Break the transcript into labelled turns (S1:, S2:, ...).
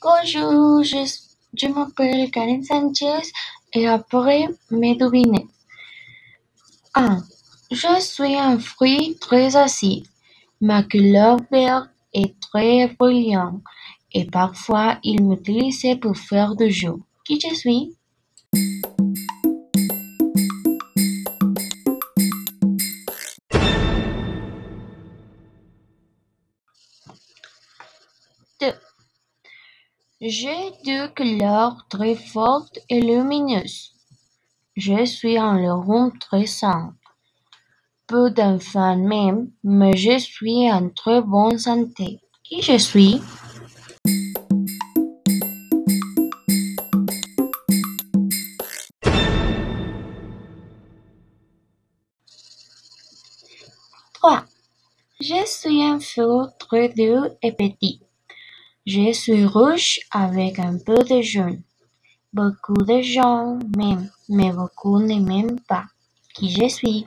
S1: Bonjour, je, m'appelle Karen Sanchez et après mes devinettes. 1. Je suis un fruit très acide. Ma couleur verte est très brillante et parfois il m'utilise pour faire du jus. Qui je suis? 2. J'ai deux couleurs très fortes et lumineuses. Je suis un larron très simple. Peu d'enfants m'aiment, mais je suis en très bonne santé. Qui je suis? 3. Je suis un fruit très doux et petit. Je suis rouge avec un peu de jaune. Beaucoup de gens m'aiment, mais beaucoup ne m'aiment pas. Qui je suis?